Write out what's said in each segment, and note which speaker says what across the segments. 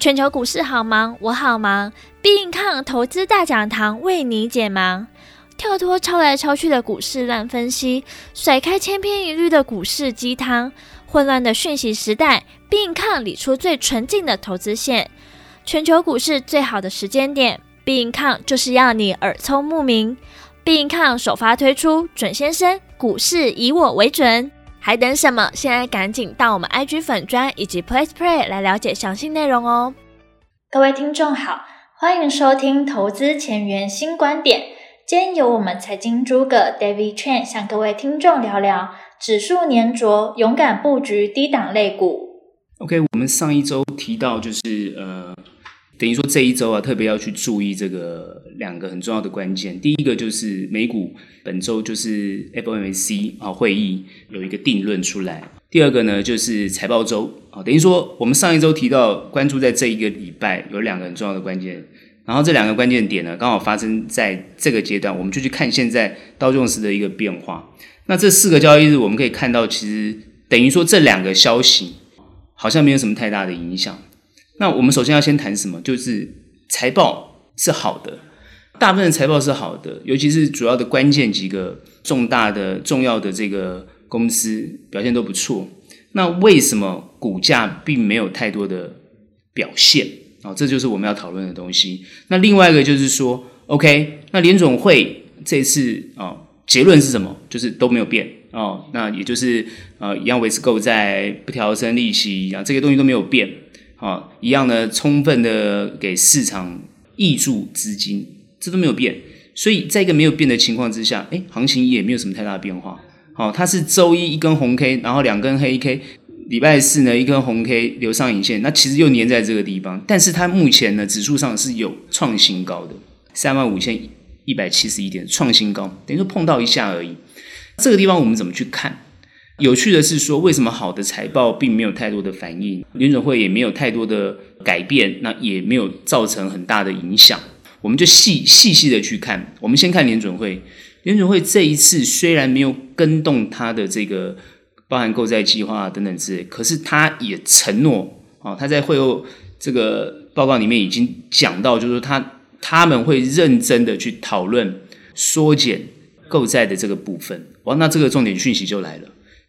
Speaker 1: 全球股市好忙，我好忙。必应抗投资大讲堂为你解忙，跳脱抄来抄去的股市乱分析，甩开千篇一律的股市鸡汤。混乱的讯息时代，必应抗理出最纯净的投资线。全球股市最好的时间点，必应抗就是要你耳聪目明。必应抗首发推出，准先生，股市以我为准。还等什么？现在赶紧到我们 IG 粉专以及 PressPlay 来了解详细内容哦！各位听众好，欢迎收听投资前沿新观点。今天由我们财经诸葛 David Chan 向各位听众聊聊指数粘着，勇敢布局低档类股。
Speaker 2: OK，我们上一周提到就是呃。等于说这一周啊，特别要去注意这个两个很重要的关键。第一个就是美股本周就是 FOMC 啊会议有一个定论出来。第二个呢就是财报周啊，等于说我们上一周提到关注在这一个礼拜有两个很重要的关键，然后这两个关键点呢刚好发生在这个阶段，我们就去看现在道琼斯的一个变化。那这四个交易日我们可以看到，其实等于说这两个消息好像没有什么太大的影响。那我们首先要先谈什么？就是财报是好的，大部分的财报是好的，尤其是主要的关键几个重大的、重要的这个公司表现都不错。那为什么股价并没有太多的表现？哦，这就是我们要讨论的东西。那另外一个就是说，OK，那联总会这次啊，结论是什么？就是都没有变哦。那也就是呃，一样维持购债，不调升利息，然后这些东西都没有变。啊，一样呢，充分的给市场挹注资金，这都没有变。所以在一个没有变的情况之下，诶，行情也没有什么太大的变化。好，它是周一一根红 K，然后两根黑 K，礼拜四呢一根红 K 留上影线，那其实又粘在这个地方。但是它目前呢指数上是有创新高的，三万五千一百七十一点创新高，等于说碰到一下而已。这个地方我们怎么去看？有趣的是说，为什么好的财报并没有太多的反应，联准会也没有太多的改变，那也没有造成很大的影响。我们就细细细的去看。我们先看联准会，联准会这一次虽然没有更动它的这个包含购债计划等等之类，可是他也承诺啊，他在会后这个报告里面已经讲到，就是说他他们会认真的去讨论缩减购债的这个部分。哇，那这个重点讯息就来了。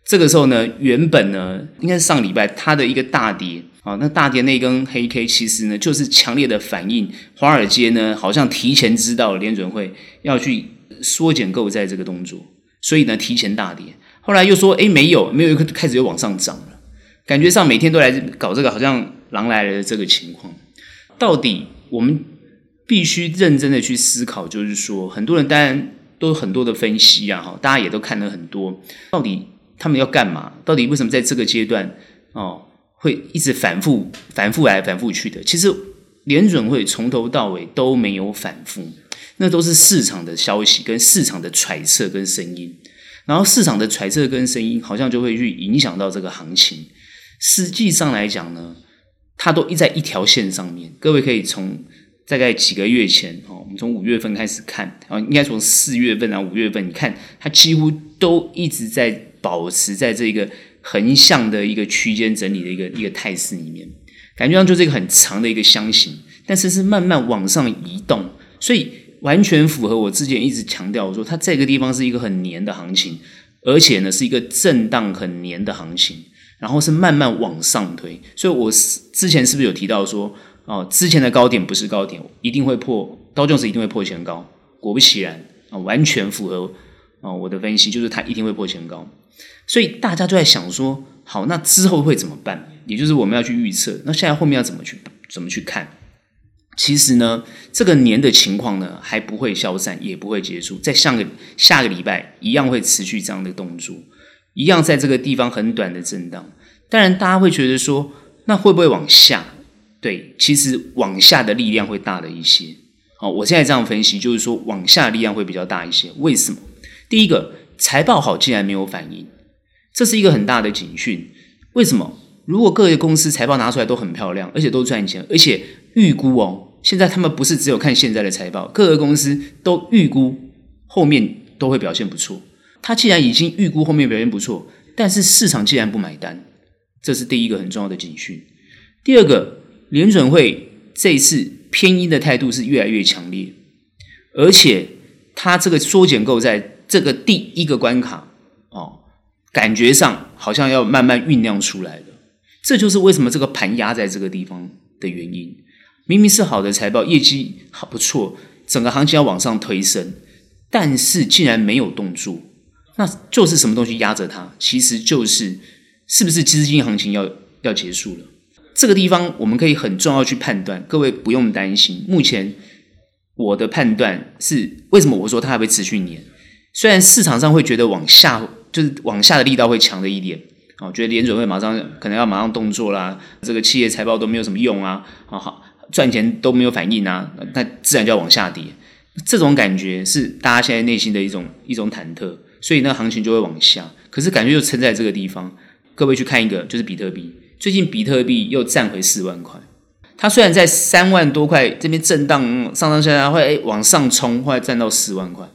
Speaker 2: 这个时候呢，原本呢，应该是上礼拜它的一个大跌啊，那大跌那根黑 K 其实呢，就是强烈的反映，华尔街呢好像提前知道联准会要去缩减购债这个动作，所以呢提前大跌。后来又说，诶，没有，没有，又开始又往上涨了，感觉上每天都来搞这个，好像狼来了的这个情况。到底我们必须认真的去思考，就是说，很多人当然都有很多的分析啊，哈，大家也都看了很多，到底。他们要干嘛？到底为什么在这个阶段哦会一直反复、反复来、反复去的？其实联准会从头到尾都没有反复，那都是市场的消息跟市场的揣测跟声音，然后市场的揣测跟声音好像就会去影响到这个行情。实际上来讲呢，它都一在一条线上面。各位可以从大概几个月前哦，我们从五月份开始看啊，应该从四月份啊五月份，你看它几乎都一直在。保持在这个横向的一个区间整理的一个一个态势里面，感觉上就是一个很长的一个箱型，但是是慢慢往上移动，所以完全符合我之前一直强调说，它这个地方是一个很黏的行情，而且呢是一个震荡很黏的行情，然后是慢慢往上推，所以我之前是不是有提到说，哦，之前的高点不是高点，一定会破，高就是一定会破前高，果不其然啊，完全符合。哦，我的分析就是它一定会破前高，所以大家都在想说，好，那之后会怎么办？也就是我们要去预测，那现在后面要怎么去怎么去看？其实呢，这个年的情况呢还不会消散，也不会结束，在下个下个礼拜一样会持续这样的动作，一样在这个地方很短的震荡。当然，大家会觉得说，那会不会往下？对，其实往下的力量会大了一些。好，我现在这样分析，就是说往下的力量会比较大一些。为什么？第一个财报好，竟然没有反应，这是一个很大的警讯。为什么？如果各个公司财报拿出来都很漂亮，而且都赚钱，而且预估哦，现在他们不是只有看现在的财报，各个公司都预估后面都会表现不错。他既然已经预估后面表现不错，但是市场既然不买单，这是第一个很重要的警讯。第二个，联准会这次偏鹰的态度是越来越强烈，而且它这个缩减购债这个第一个关卡，感觉上好像要慢慢酝酿出来了。这就是为什么这个盘压在这个地方的原因。明明是好的财报，业绩好不错，整个行情要往上推升，但是竟然没有动作，那就是什么东西压着它？其实就是是不是资金行情要要结束了？这个地方我们可以很重要去判断，各位不用担心。目前我的判断是，为什么我说它还会持续年？虽然市场上会觉得往下就是往下的力道会强的一点。哦，觉得联准会马上可能要马上动作啦，这个企业财报都没有什么用啊，好好赚钱都没有反应啊，那自然就要往下跌。这种感觉是大家现在内心的一种一种忐忑，所以那行情就会往下。可是感觉又撑在这个地方，各位去看一个，就是比特币，最近比特币又站回四万块。它虽然在三万多块这边震荡上上下下，会诶往上冲，后来站到四万块。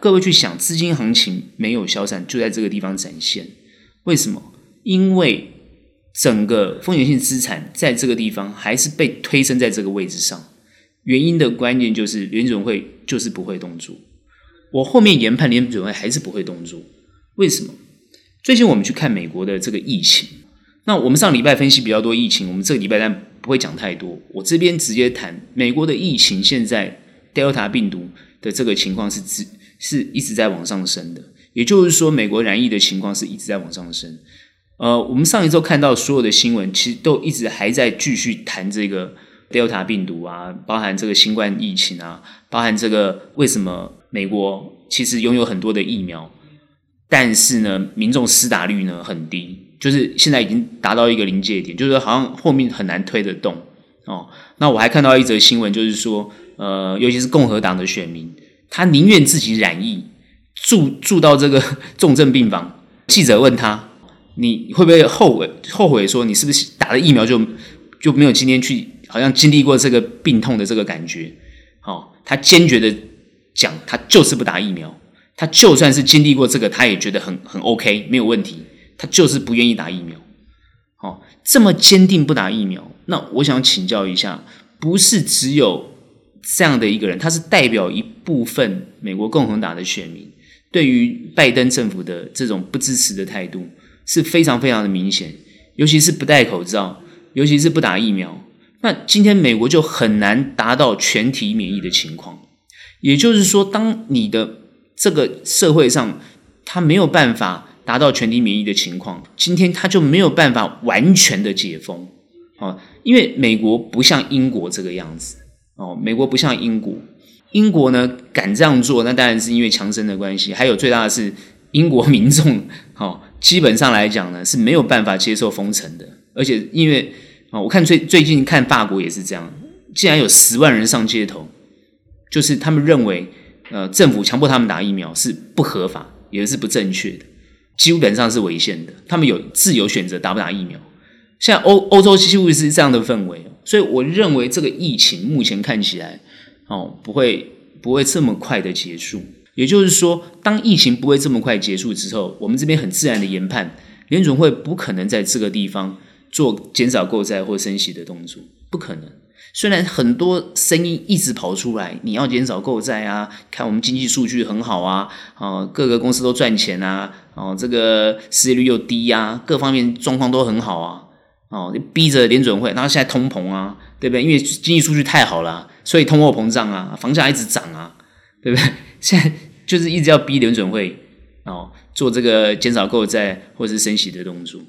Speaker 2: 各位去想，资金行情没有消散，就在这个地方展现，为什么？因为整个风险性资产在这个地方还是被推升在这个位置上，原因的关键就是联准会就是不会动作。我后面研判联准会还是不会动作，为什么？最近我们去看美国的这个疫情，那我们上礼拜分析比较多疫情，我们这个礼拜但不会讲太多。我这边直接谈美国的疫情，现在 Delta 病毒的这个情况是是是一直在往上升的，也就是说，美国染疫的情况是一直在往上升。呃，我们上一周看到所有的新闻，其实都一直还在继续谈这个 Delta 病毒啊，包含这个新冠疫情啊，包含这个为什么美国其实拥有很多的疫苗，但是呢，民众施打率呢很低，就是现在已经达到一个临界点，就是好像后面很难推得动哦。那我还看到一则新闻，就是说，呃，尤其是共和党的选民，他宁愿自己染疫，住住到这个 重症病房。记者问他。你会不会后悔？后悔说你是不是打了疫苗就就没有今天去，好像经历过这个病痛的这个感觉？哦，他坚决的讲，他就是不打疫苗。他就算是经历过这个，他也觉得很很 OK，没有问题。他就是不愿意打疫苗。哦，这么坚定不打疫苗，那我想请教一下，不是只有这样的一个人，他是代表一部分美国共和党的选民对于拜登政府的这种不支持的态度。是非常非常的明显，尤其是不戴口罩，尤其是不打疫苗。那今天美国就很难达到全体免疫的情况。也就是说，当你的这个社会上，他没有办法达到全体免疫的情况，今天他就没有办法完全的解封。哦，因为美国不像英国这个样子。哦，美国不像英国，英国呢敢这样做，那当然是因为强生的关系。还有最大的是英国民众，哦。基本上来讲呢，是没有办法接受封城的，而且因为啊，我看最最近看法国也是这样，竟然有十万人上街头，就是他们认为呃政府强迫他们打疫苗是不合法，也是不正确的，基本上是违宪的。他们有自由选择打不打疫苗。现在欧欧洲几乎是这样的氛围，所以我认为这个疫情目前看起来哦不会不会这么快的结束。也就是说，当疫情不会这么快结束之后，我们这边很自然的研判，联准会不可能在这个地方做减少购债或升息的动作，不可能。虽然很多声音一直跑出来，你要减少购债啊，看我们经济数据很好啊，啊，各个公司都赚钱啊，哦，这个失业率又低呀，各方面状况都很好啊，哦，逼着联准会，然后现在通膨啊，对不对？因为经济数据太好了，所以通货膨胀啊，房价一直涨啊，对不对？现在就是一直要逼联准会哦做这个减少购债或者是升息的动作。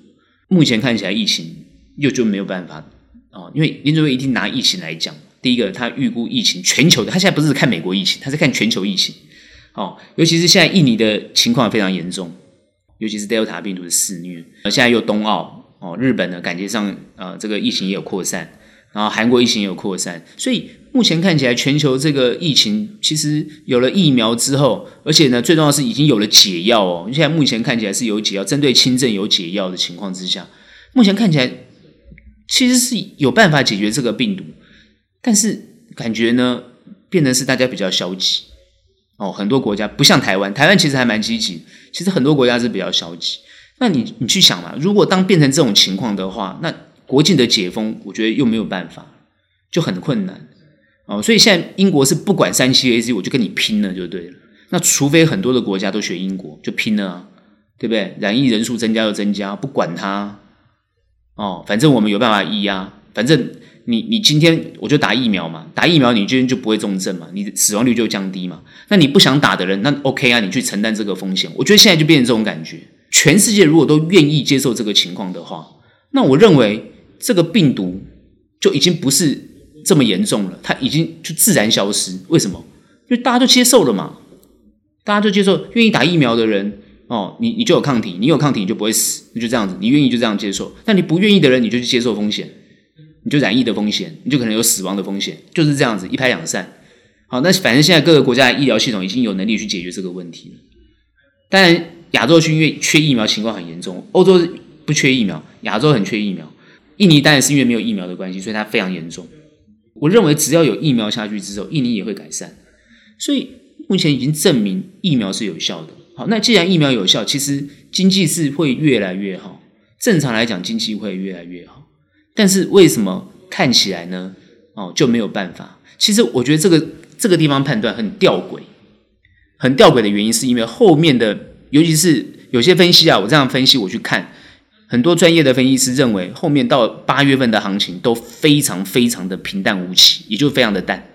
Speaker 2: 目前看起来疫情又就没有办法哦，因为联准会一定拿疫情来讲。第一个，他预估疫情全球的，他现在不是看美国疫情，他是看全球疫情哦。尤其是现在印尼的情况非常严重，尤其是 Delta 病毒的肆虐。现在又冬奥哦，日本呢感觉上呃这个疫情也有扩散，然后韩国疫情也有扩散，所以。目前看起来，全球这个疫情其实有了疫苗之后，而且呢，最重要是已经有了解药哦。现在目前看起来是有解药，针对轻症有解药的情况之下，目前看起来其实是有办法解决这个病毒，但是感觉呢，变得是大家比较消极哦。很多国家不像台湾，台湾其实还蛮积极，其实很多国家是比较消极。那你你去想嘛，如果当变成这种情况的话，那国境的解封，我觉得又没有办法，就很困难哦。所以现在英国是不管三七 A C，我就跟你拼了就对了。那除非很多的国家都学英国，就拼了啊，对不对？染疫人数增加就增加，不管它哦，反正我们有办法医啊。反正你你今天我就打疫苗嘛，打疫苗你今天就不会重症嘛，你死亡率就降低嘛。那你不想打的人，那 OK 啊，你去承担这个风险。我觉得现在就变成这种感觉，全世界如果都愿意接受这个情况的话，那我认为这个病毒就已经不是这么严重了，它已经就自然消失。为什么？因为大家都接受了嘛。大家就接受，愿意打疫苗的人哦，你你就有抗体，你有抗体你就不会死，你就这样子，你愿意就这样接受。但你不愿意的人，你就去接受风险，你就染疫的风险，你就可能有死亡的风险，就是这样子一拍两散。好，那反正现在各个国家的医疗系统已经有能力去解决这个问题了。当然，亚洲区因为缺疫苗情况很严重，欧洲不缺疫苗，亚洲很缺疫苗。印尼当然是因为没有疫苗的关系，所以它非常严重。我认为只要有疫苗下去之后，印尼也会改善。所以。目前已经证明疫苗是有效的。好，那既然疫苗有效，其实经济是会越来越好。正常来讲，经济会越来越好。但是为什么看起来呢？哦，就没有办法。其实我觉得这个这个地方判断很吊诡，很吊诡的原因是因为后面的，尤其是有些分析啊，我这样分析，我去看很多专业的分析师认为，后面到八月份的行情都非常非常的平淡无奇，也就非常的淡。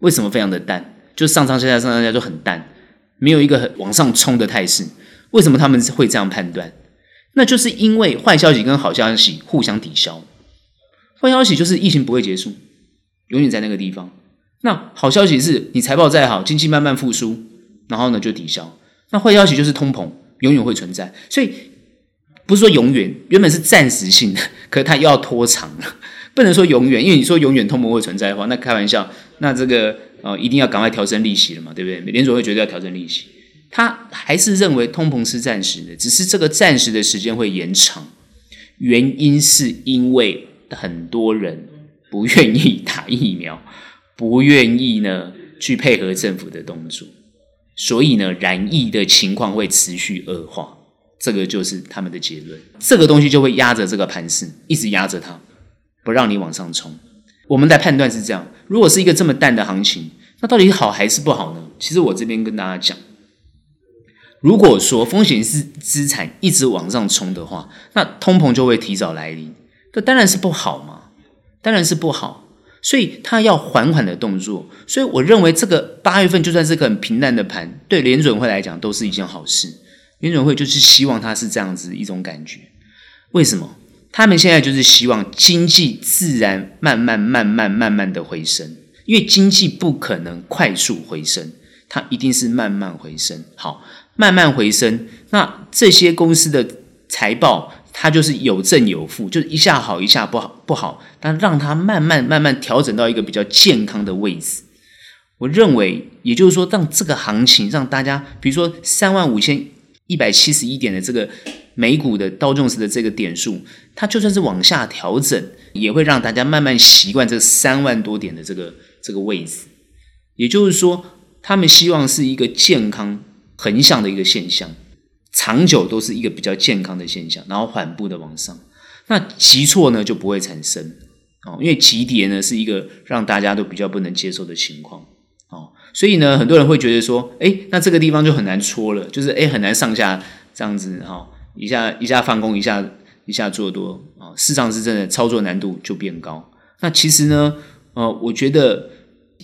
Speaker 2: 为什么非常的淡？就上上下下上上下下就很淡，没有一个很往上冲的态势。为什么他们会这样判断？那就是因为坏消息跟好消息互相抵消。坏消息就是疫情不会结束，永远在那个地方。那好消息是你财报再好，经济慢慢复苏，然后呢就抵消。那坏消息就是通膨永远会存在。所以不是说永远，原本是暂时性的，可是它又要拖长了。不能说永远，因为你说永远通膨会存在的话，那开玩笑，那这个。呃，一定要赶快调升利息了嘛，对不对？联储会觉得要调升利息，他还是认为通膨是暂时的，只是这个暂时的时间会延长。原因是因为很多人不愿意打疫苗，不愿意呢去配合政府的动作，所以呢染疫的情况会持续恶化。这个就是他们的结论。这个东西就会压着这个盘势，一直压着它，不让你往上冲。我们的判断是这样：如果是一个这么淡的行情，那到底好还是不好呢？其实我这边跟大家讲，如果说风险是资产一直往上冲的话，那通膨就会提早来临，这当然是不好嘛，当然是不好。所以它要缓缓的动作。所以我认为这个八月份就算是个很平淡的盘，对联准会来讲都是一件好事。联准会就是希望它是这样子一种感觉。为什么？他们现在就是希望经济自然慢慢、慢慢、慢慢的回升，因为经济不可能快速回升，它一定是慢慢回升。好，慢慢回升，那这些公司的财报它就是有正有负，就是一下好一下不好不好，但让它慢慢、慢慢调整到一个比较健康的位置。我认为，也就是说，让这个行情让大家，比如说三万五千一百七十一点的这个。美股的道琼斯的这个点数，它就算是往下调整，也会让大家慢慢习惯这三万多点的这个这个位置。也就是说，他们希望是一个健康横向的一个现象，长久都是一个比较健康的现象，然后缓步的往上。那急挫呢就不会产生哦，因为急跌呢是一个让大家都比较不能接受的情况哦。所以呢，很多人会觉得说，哎，那这个地方就很难戳了，就是哎很难上下这样子哈。哦一下一下放空，一下一下做多啊，市场是真的操作难度就变高。那其实呢，呃，我觉得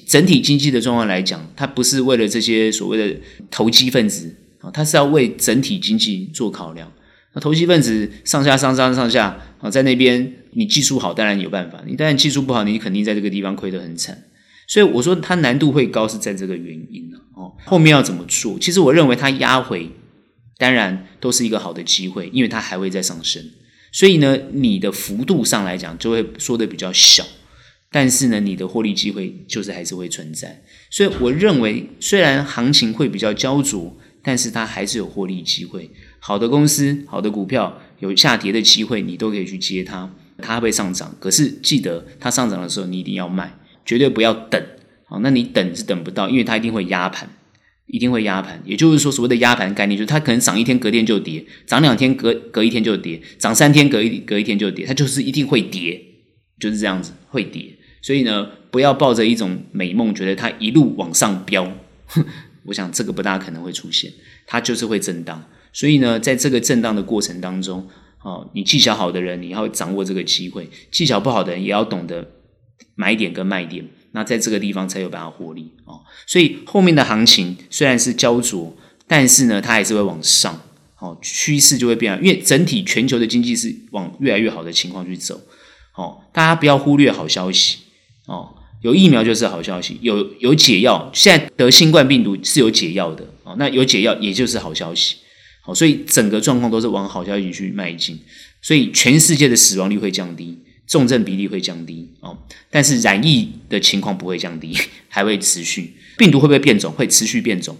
Speaker 2: 整体经济的状况来讲，它不是为了这些所谓的投机分子啊，它是要为整体经济做考量。那投机分子上下上上上下啊，在那边你技术好当然有办法，你当然技术不好，你肯定在这个地方亏得很惨。所以我说它难度会高是在这个原因哦。后面要怎么做？其实我认为它压回。当然都是一个好的机会，因为它还会再上升，所以呢，你的幅度上来讲就会缩得比较小，但是呢，你的获利机会就是还是会存在。所以我认为，虽然行情会比较焦灼，但是它还是有获利机会。好的公司、好的股票有下跌的机会，你都可以去接它，它会上涨。可是记得，它上涨的时候你一定要卖，绝对不要等。好，那你等是等不到，因为它一定会压盘。一定会压盘。也就是说，所谓的压盘概念，就是它可能涨一天，隔天就跌；涨两天，隔隔一天就跌；涨三天，隔一隔一天就跌。它就是一定会跌，就是这样子会跌。所以呢，不要抱着一种美梦，觉得它一路往上飙。我想这个不大可能会出现，它就是会震荡。所以呢，在这个震荡的过程当中，哦，你技巧好的人，你要掌握这个机会；技巧不好的人，也要懂得买点跟卖点。那在这个地方才有办法获利哦。所以后面的行情虽然是焦灼，但是呢，它还是会往上。哦，趋势就会变，因为整体全球的经济是往越来越好的情况去走。哦，大家不要忽略好消息。哦。有疫苗就是好消息，有有解药，现在得新冠病毒是有解药的哦。那有解药也就是好消息，好，所以整个状况都是往好消息去迈进。所以全世界的死亡率会降低，重症比例会降低哦，但是染疫的情况不会降低，还会持续。病毒会不会变种？会持续变种，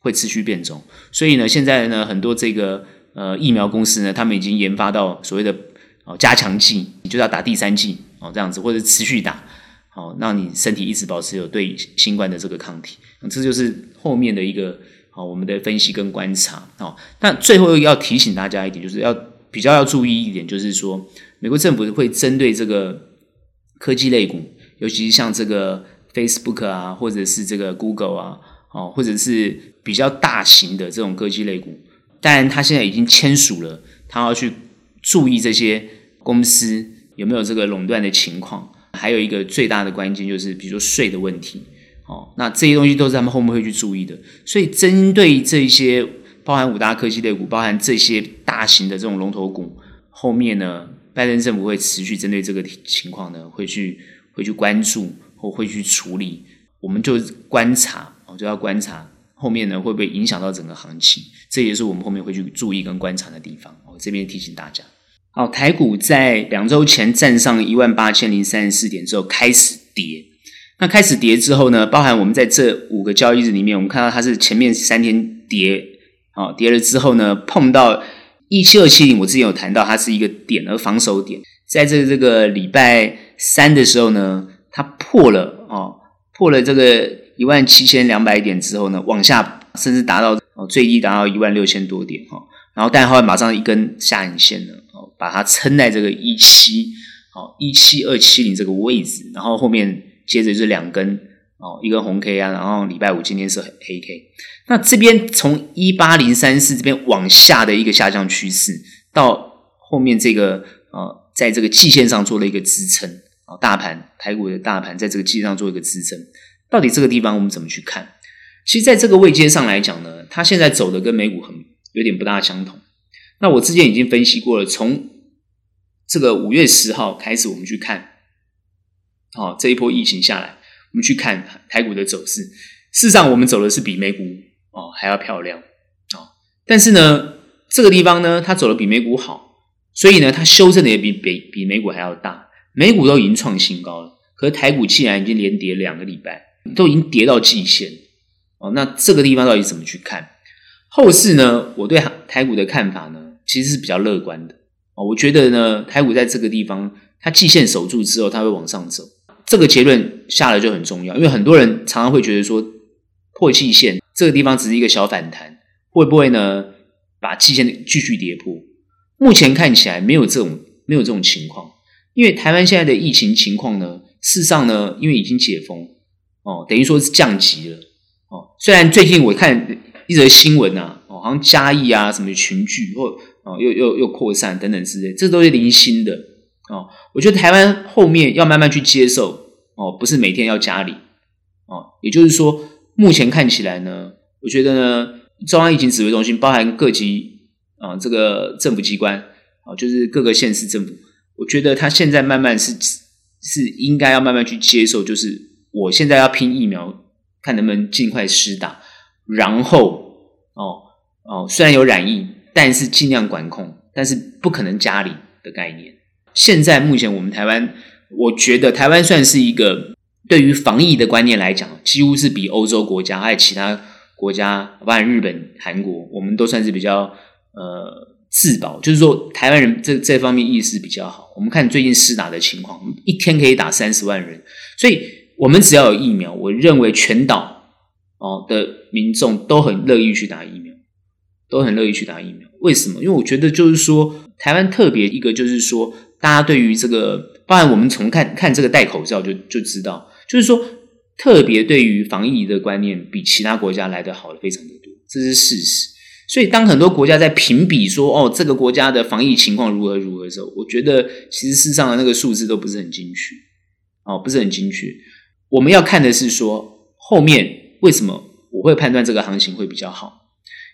Speaker 2: 会持续变种。所以呢，现在呢，很多这个呃疫苗公司呢，他们已经研发到所谓的哦加强剂，你就要打第三剂哦，这样子或者持续打。好，让你身体一直保持有对新冠的这个抗体，这就是后面的一个好我们的分析跟观察。好，那最后要提醒大家一点，就是要比较要注意一点，就是说美国政府会针对这个科技类股，尤其是像这个 Facebook 啊，或者是这个 Google 啊，哦，或者是比较大型的这种科技类股，当然他现在已经签署了，他要去注意这些公司有没有这个垄断的情况。还有一个最大的关键就是，比如说税的问题，哦，那这些东西都是他们后面会去注意的。所以，针对这些包含五大科技类股，包含这些大型的这种龙头股，后面呢，拜登政府会持续针对这个情况呢，会去会去关注或会去处理。我们就观察，哦，就要观察后面呢会不会影响到整个行情，这也是我们后面会去注意跟观察的地方。我这边提醒大家。好，台股在两周前站上一万八千零三十四点之后开始跌。那开始跌之后呢，包含我们在这五个交易日里面，我们看到它是前面三天跌，好，跌了之后呢，碰到一七二七零，我之前有谈到它是一个点，而防守点，在这这个礼拜三的时候呢，它破了哦，破了这个一万七千两百点之后呢，往下甚至达到哦最低达到一万六千多点哈，然后但后来马上一根下影线了。把它撑在这个一七哦一七二七零这个位置，然后后面接着就是两根哦一根红 K 啊，然后礼拜五今天是黑 K，那这边从一八零三四这边往下的一个下降趋势，到后面这个呃在这个季线上做了一个支撑啊，大盘台股的大盘在这个季线上做一个支撑，到底这个地方我们怎么去看？其实在这个位阶上来讲呢，它现在走的跟美股很有点不大相同。那我之前已经分析过了，从这个五月十号开始，我们去看，哦，这一波疫情下来，我们去看台股的走势。事实上，我们走的是比美股哦还要漂亮哦。但是呢，这个地方呢，它走的比美股好，所以呢，它修正的也比比比美股还要大。美股都已经创新高了，可是台股既然已经连跌两个礼拜，都已经跌到季线哦。那这个地方到底怎么去看？后市呢？我对台股的看法呢？其实是比较乐观的哦，我觉得呢，台股在这个地方，它季线守住之后，它会往上走。这个结论下来就很重要，因为很多人常常会觉得说，破季线这个地方只是一个小反弹，会不会呢，把季线继续跌破？目前看起来没有这种没有这种情况，因为台湾现在的疫情情况呢，事实上呢，因为已经解封哦，等于说是降级了哦。虽然最近我看一则新闻啊，哦，好像嘉义啊什么群聚或哦，又又又扩散等等之类，这都是零星的哦。我觉得台湾后面要慢慢去接受哦，不是每天要加零哦。也就是说，目前看起来呢，我觉得呢，中央疫情指挥中心包含各级啊、这个政府机关啊、就是各个县市政府，我觉得他现在慢慢是是应该要慢慢去接受，就是我现在要拼疫苗，看能不能尽快施打，然后哦哦，虽然有染疫。但是尽量管控，但是不可能加零的概念。现在目前我们台湾，我觉得台湾算是一个对于防疫的观念来讲，几乎是比欧洲国家还有其他国家，包括日本、韩国，我们都算是比较呃自保。就是说，台湾人这这方面意识比较好。我们看最近施打的情况，一天可以打三十万人，所以我们只要有疫苗，我认为全岛哦的民众都很乐意去打疫，都很乐意去打疫苗。为什么？因为我觉得就是说，台湾特别一个就是说，大家对于这个，当然我们从看看这个戴口罩就就知道，就是说特别对于防疫的观念比其他国家来得好的非常的多，这是事实。所以当很多国家在评比说哦这个国家的防疫情况如何如何的时候，我觉得其实事实上的那个数字都不是很精确，哦不是很精确。我们要看的是说后面为什么我会判断这个行情会比较好。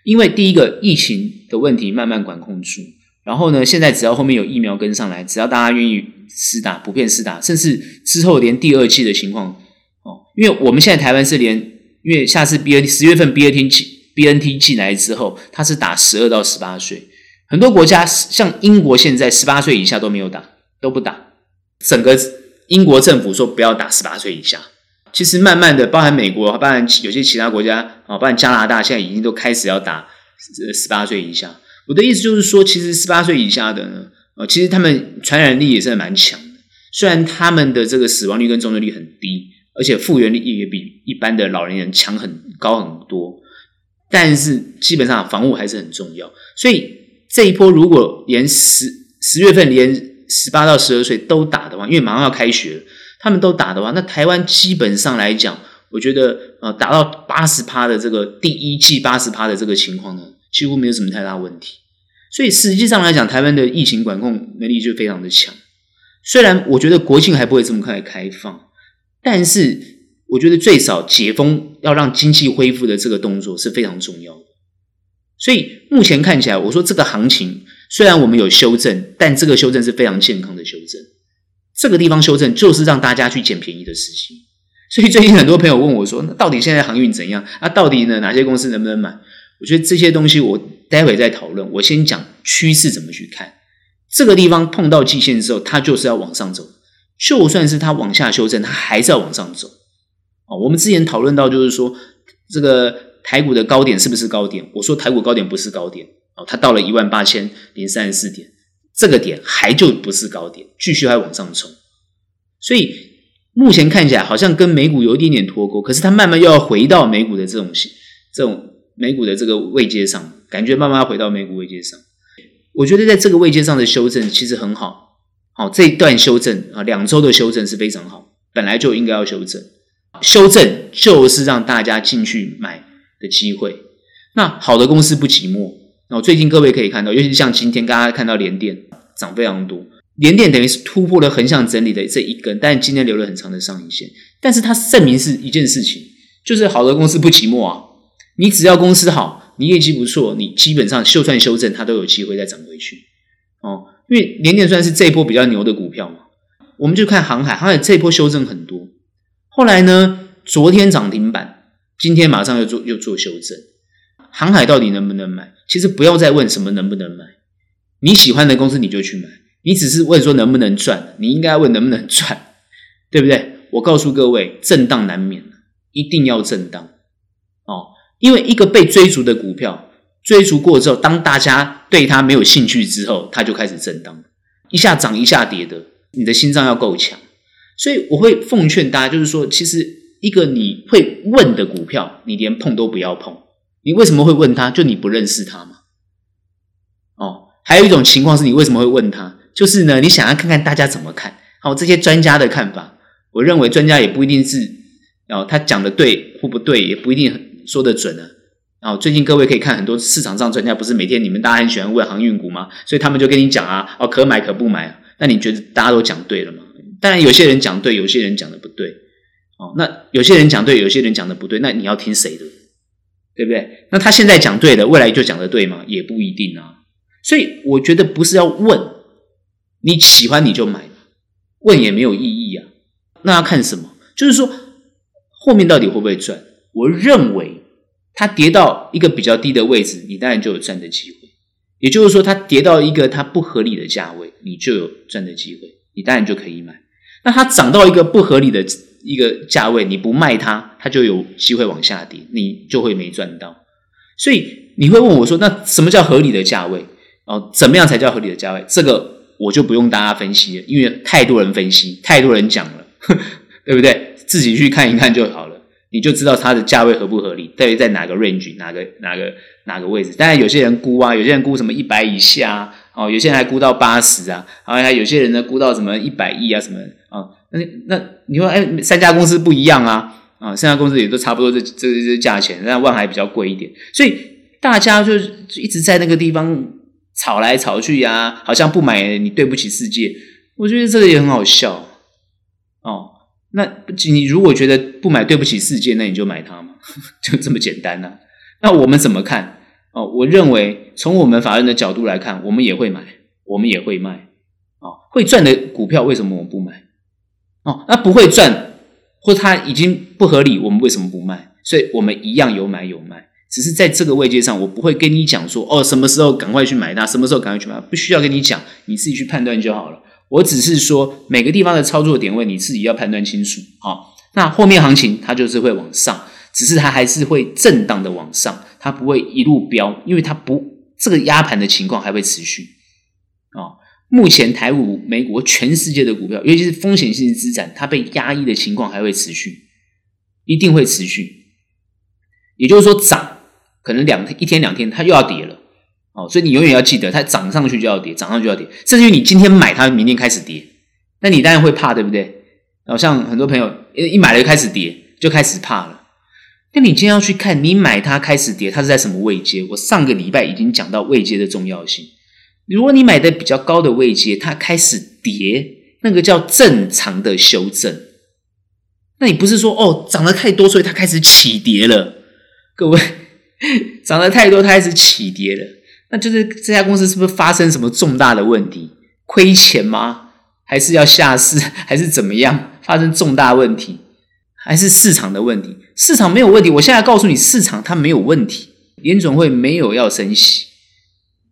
Speaker 2: 因为第一个疫情的问题慢慢管控住，然后呢，现在只要后面有疫苗跟上来，只要大家愿意施打，普遍施打，甚至之后连第二季的情况哦，因为我们现在台湾是连，因为下次 B N 十月份 B N T 进 B N T 进来之后，它是打十二到十八岁，很多国家像英国现在十八岁以下都没有打，都不打，整个英国政府说不要打十八岁以下。其实慢慢的，包含美国，包含有些其他国家啊，包含加拿大，现在已经都开始要打十八岁以下。我的意思就是说，其实十八岁以下的呢，呃，其实他们传染力也是蛮强的。虽然他们的这个死亡率跟重症率很低，而且复原力也比一般的老年人强很高很多，但是基本上防护还是很重要。所以这一波如果连十十月份连十八到十二岁都打的话，因为马上要开学。他们都打的话，那台湾基本上来讲，我觉得呃，达到八十趴的这个第一季八十趴的这个情况呢，几乎没有什么太大问题。所以实际上来讲，台湾的疫情管控能力就非常的强。虽然我觉得国庆还不会这么快开放，但是我觉得最少解封要让经济恢复的这个动作是非常重要的。所以目前看起来，我说这个行情虽然我们有修正，但这个修正是非常健康的修正。这个地方修正就是让大家去捡便宜的事情，所以最近很多朋友问我说：“那到底现在航运怎样？啊，到底呢哪些公司能不能买？”我觉得这些东西我待会再讨论。我先讲趋势怎么去看。这个地方碰到季线之后，它就是要往上走。就算是它往下修正，它还是要往上走。哦，我们之前讨论到就是说，这个台股的高点是不是高点？我说台股高点不是高点。哦，它到了一万八千零三十四点。这个点还就不是高点，继续还往上冲，所以目前看起来好像跟美股有一点点脱钩，可是它慢慢又要回到美股的这种这种美股的这个位阶上，感觉慢慢要回到美股位阶上。我觉得在这个位阶上的修正其实很好，好，这一段修正啊，两周的修正是非常好，本来就应该要修正，修正就是让大家进去买的机会。那好的公司不寂寞。那最近各位可以看到，尤其是像今天大家看到联电涨非常多，联电等于是突破了横向整理的这一根，但今天留了很长的上影线。但是它证明是一件事情，就是好的公司不寂寞啊。你只要公司好，你业绩不错，你基本上就算修正，它都有机会再涨回去。哦，因为联电算是这一波比较牛的股票嘛。我们就看航海，航海这一波修正很多，后来呢，昨天涨停板，今天马上又做又做修正。航海到底能不能买？其实不要再问什么能不能买，你喜欢的公司你就去买。你只是问说能不能赚，你应该问能不能赚，对不对？我告诉各位，震荡难免，一定要震荡哦。因为一个被追逐的股票，追逐过之后，当大家对它没有兴趣之后，它就开始震荡，一下涨一下跌的，你的心脏要够强。所以我会奉劝大家，就是说，其实一个你会问的股票，你连碰都不要碰。你为什么会问他？就你不认识他吗？哦，还有一种情况是你为什么会问他？就是呢，你想要看看大家怎么看。好，这些专家的看法，我认为专家也不一定是，哦，他讲的对或不对，也不一定说的准啊。哦，最近各位可以看很多市场上专家，不是每天你们大家很喜欢问航运股吗？所以他们就跟你讲啊，哦，可买可不买。那你觉得大家都讲对了吗？当然，有些人讲对，有些人讲的不对。哦，那有些人讲对，有些人讲的不对，那你要听谁的？对不对？那他现在讲对了，未来就讲的对吗？也不一定啊。所以我觉得不是要问，你喜欢你就买，问也没有意义啊。那要看什么？就是说后面到底会不会赚？我认为它跌到一个比较低的位置，你当然就有赚的机会。也就是说，它跌到一个它不合理的价位，你就有赚的机会，你当然就可以买。那它涨到一个不合理的。一个价位你不卖它，它就有机会往下跌，你就会没赚到。所以你会问我说：“那什么叫合理的价位？哦，怎么样才叫合理的价位？”这个我就不用大家分析了，因为太多人分析，太多人讲了，对不对？自己去看一看就好了。你就知道它的价位合不合理，到底在哪个 range，哪个哪个哪个位置。当然有些人估啊，有些人估什么一百以下啊哦，有些人还估到八十啊，然后有些人呢估到什么一百亿啊什么啊。那那你说哎，三家公司不一样啊啊，三家公司也都差不多这这这价钱，但万海比较贵一点，所以大家就一直在那个地方吵来吵去呀、啊，好像不买你对不起世界。我觉得这个也很好笑哦。那你如果觉得不买对不起世界，那你就买它嘛，就这么简单呐、那我们怎么看？哦，我认为从我们法人的角度来看，我们也会买，我们也会卖。哦，会赚的股票为什么我们不买？哦，那不会赚或它已经不合理，我们为什么不卖？所以我们一样有买有卖，只是在这个位阶上，我不会跟你讲说哦，什么时候赶快去买它，什么时候赶快去买，不需要跟你讲，你自己去判断就好了。我只是说每个地方的操作点位，你自己要判断清楚啊。那后面行情它就是会往上，只是它还是会震荡的往上，它不会一路飙，因为它不这个压盘的情况还会持续啊。目前台股、美国、全世界的股票，尤其是风险性资产，它被压抑的情况还会持续，一定会持续。也就是说，涨可能两天、一天两天，它又要跌了。哦，所以你永远要记得，它涨上去就要跌，涨上去就要跌，甚至于你今天买它，明天开始跌，那你当然会怕，对不对？好像很多朋友一买了就开始跌，就开始怕了。那你今天要去看，你买它开始跌，它是在什么位阶？我上个礼拜已经讲到位阶的重要性。如果你买的比较高的位阶，它开始跌，那个叫正常的修正。那你不是说哦，涨得太多，所以它开始起跌了？各位，涨得太多，它开始起跌了。那就是这家公司是不是发生什么重大的问题？亏钱吗？还是要下市？还是怎么样？发生重大问题？还是市场的问题？市场没有问题。我现在告诉你，市场它没有问题。联准会没有要升息，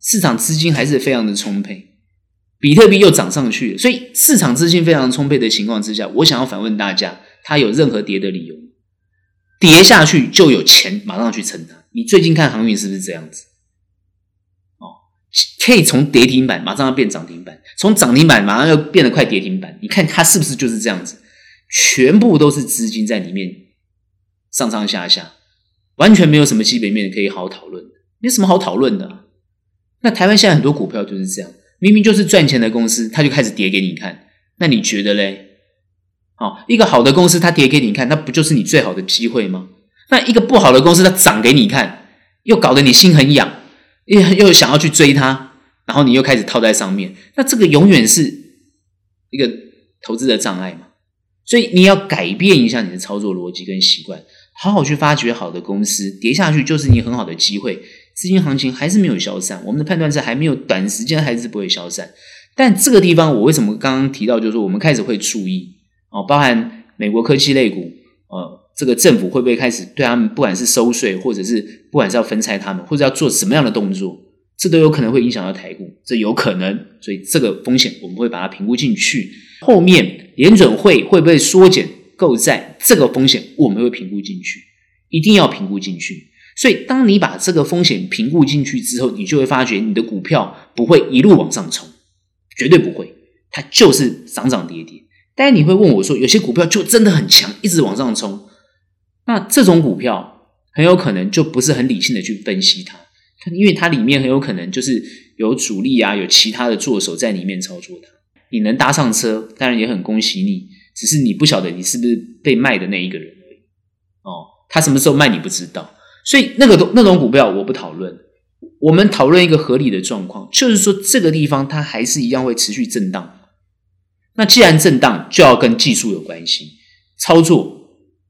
Speaker 2: 市场资金还是非常的充沛。比特币又涨上去了，所以市场资金非常充沛的情况之下，我想要反问大家：它有任何跌的理由？跌下去就有钱马上去撑它。你最近看航运是不是这样子？哦可以从跌停板马上要变涨停板，从涨停板马上要变得快跌停板。你看它是不是就是这样子？全部都是资金在里面上上下下，完全没有什么基本面可以好好讨论，没什么好讨论的。那台湾现在很多股票就是这样，明明就是赚钱的公司，它就开始跌给你看。那你觉得嘞？好，一个好的公司它跌给你看，那不就是你最好的机会吗？那一个不好的公司它涨给你看，又搞得你心很痒。又又想要去追它，然后你又开始套在上面，那这个永远是一个投资的障碍嘛。所以你要改变一下你的操作逻辑跟习惯，好好去发掘好的公司，跌下去就是你很好的机会。资金行情还是没有消散，我们的判断是还没有短时间还是不会消散。但这个地方我为什么刚刚提到，就是说我们开始会注意哦，包含美国科技类股，呃。这个政府会不会开始对他们，不管是收税，或者是不管是要分拆他们，或者要做什么样的动作，这都有可能会影响到台股，这有可能。所以这个风险我们会把它评估进去。后面联准会会不会缩减购债，这个风险我们会评估进去，一定要评估进去。所以当你把这个风险评估进去之后，你就会发觉你的股票不会一路往上冲，绝对不会，它就是涨涨跌跌。但你会问我说，有些股票就真的很强，一直往上冲。那这种股票很有可能就不是很理性的去分析它，因为它里面很有可能就是有主力啊，有其他的作手在里面操作它。你能搭上车，当然也很恭喜你，只是你不晓得你是不是被卖的那一个人而已。哦，他什么时候卖你不知道，所以那个那种股票我不讨论。我们讨论一个合理的状况，就是说这个地方它还是一样会持续震荡。那既然震荡，就要跟技术有关系，操作。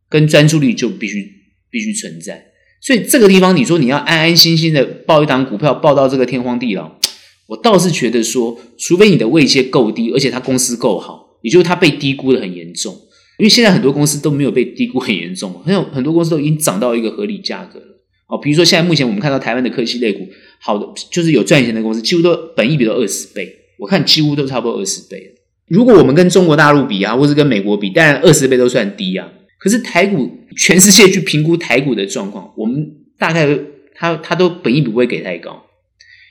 Speaker 2: 跟专注力就必须必须存在，所以这个地方你说你要安安心心的抱一档股票抱到这个天荒地老，我倒是觉得说，除非你的位阶够低，而且它公司够好，也就是它被低估的很严重。因为现在很多公司都没有被低估很严重，很有很多公司都已经涨到一个合理价格了。哦，比如说现在目前我们看到台湾的科技类股，好的就是有赚钱的公司，几乎都本益比都二十倍，我看几乎都差不多二十倍。如果我们跟中国大陆比啊，或是跟美国比，当然二十倍都算低啊。可是台股，全世界去评估台股的状况，我们大概它它都本益比不会给太高，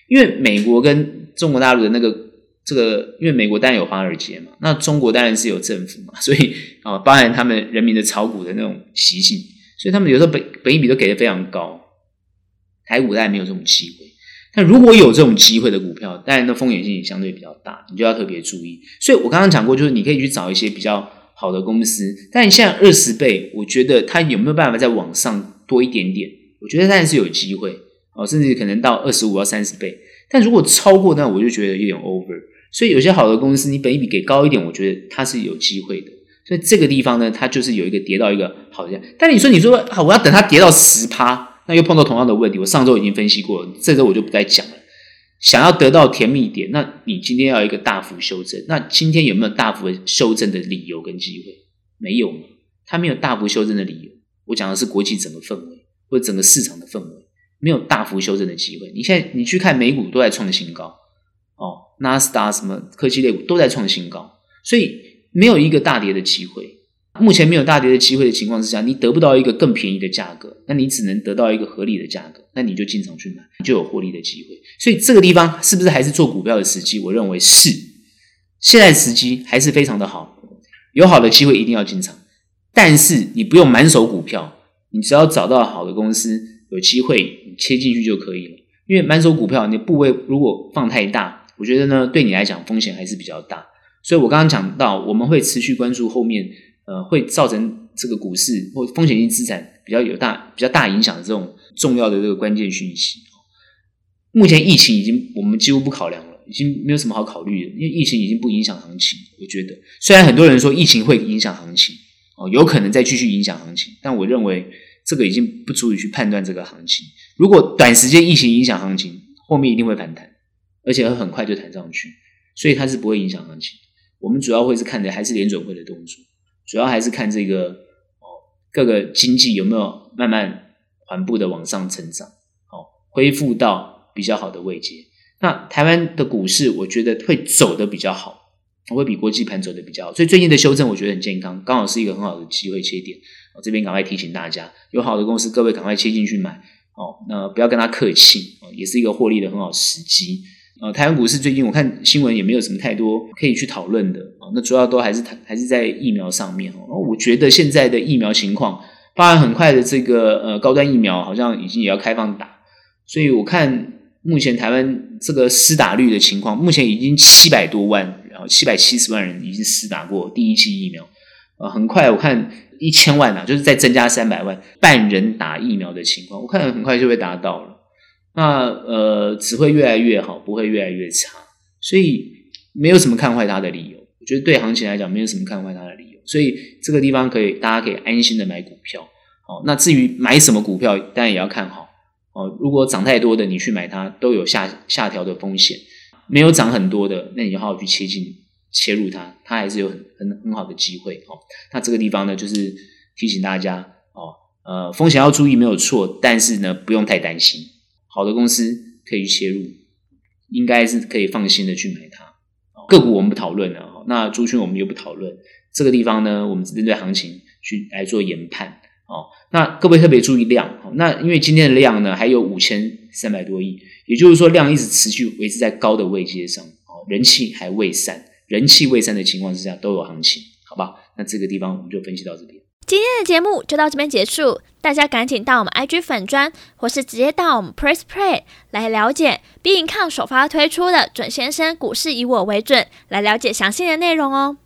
Speaker 2: 因为美国跟中国大陆的那个这个，因为美国当然有华尔街嘛，那中国当然是有政府嘛，所以啊，包含他们人民的炒股的那种习性，所以他们有时候本本益比都给的非常高，台股当然没有这种机会。但如果有这种机会的股票，当然的风险性也相对比较大，你就要特别注意。所以我刚刚讲过，就是你可以去找一些比较好的公司，但你现在二十倍，我觉得它有没有办法再往上多一点点？我觉得当然是有机会哦，甚至可能到二十五到三十倍。但如果超过那，我就觉得有点 over。所以有些好的公司，你本一比给高一点，我觉得它是有机会的。所以这个地方呢，它就是有一个跌到一个好的。但你说，你说啊，我要等它跌到十趴。那又碰到同样的问题，我上周已经分析过了，这周我就不再讲了。想要得到甜蜜点，那你今天要一个大幅修正。那今天有没有大幅修正的理由跟机会？没有，它没有大幅修正的理由。我讲的是国际整个氛围或者整个市场的氛围，没有大幅修正的机会。你现在你去看美股都在创新高，哦，纳斯达什么科技类股都在创新高，所以没有一个大跌的机会。目前没有大跌的机会的情况之下，你得不到一个更便宜的价格，那你只能得到一个合理的价格，那你就进场去买，你就有获利的机会。所以这个地方是不是还是做股票的时机？我认为是，现在时机还是非常的好，有好的机会一定要进场。但是你不用满手股票，你只要找到好的公司，有机会你切进去就可以了。因为满手股票，你的部位如果放太大，我觉得呢，对你来讲风险还是比较大。所以我刚刚讲到，我们会持续关注后面。呃，会造成这个股市或风险性资产比较有大、比较大影响的这种重要的这个关键讯息。目前疫情已经我们几乎不考量了，已经没有什么好考虑的，因为疫情已经不影响行情。我觉得，虽然很多人说疫情会影响行情，哦，有可能再继续影响行情，但我认为这个已经不足以去判断这个行情。如果短时间疫情影响行情，后面一定会反弹，而且会很快就弹上去，所以它是不会影响行情。我们主要会是看的还是联准会的动作。主要还是看这个哦，各个经济有没有慢慢缓步的往上成长，哦，恢复到比较好的位阶。那台湾的股市，我觉得会走得比较好，会比国际盘走得比较好。所以最近的修正，我觉得很健康，刚好是一个很好的机会切点。我这边赶快提醒大家，有好的公司，各位赶快切进去买哦。那不要跟他客气哦，也是一个获利的很好时机。呃，台湾股市最近我看新闻也没有什么太多可以去讨论的啊，那主要都还是还是在疫苗上面哦。我觉得现在的疫苗情况，当然很快的这个呃高端疫苗好像已经也要开放打，所以我看目前台湾这个施打率的情况，目前已经七百多万，然后七百七十万人已经施打过第一剂疫苗，呃，很快我看一千万啊，就是再增加三百万半人打疫苗的情况，我看很快就会达到了。那呃，只会越来越好，不会越来越差，所以没有什么看坏它的理由。我觉得对行情来讲，没有什么看坏它的理由，所以这个地方可以，大家可以安心的买股票。哦，那至于买什么股票，当然也要看好。哦，如果涨太多的，你去买它都有下下调的风险；没有涨很多的，那你就好好去切进切入它，它还是有很很很好的机会。哦，那这个地方呢，就是提醒大家哦，呃，风险要注意没有错，但是呢，不用太担心。好的公司可以切入，应该是可以放心的去买它。个股我们不讨论了，那族群我们就不讨论。这个地方呢，我们只针对行情去来做研判。哦，那各位特别注意量。那因为今天的量呢还有五千三百多亿，也就是说量一直持续维持在高的位阶上。哦，人气还未散，人气未散的情况之下都有行情，好吧？那这个地方我们就分析到这边。
Speaker 1: 今天的节目就到这边结束，大家赶紧到我们 IG 粉专，或是直接到我们 Press Play 来了解 Being Come 首发推出的准先生股市以我为准，来了解详细的内容哦。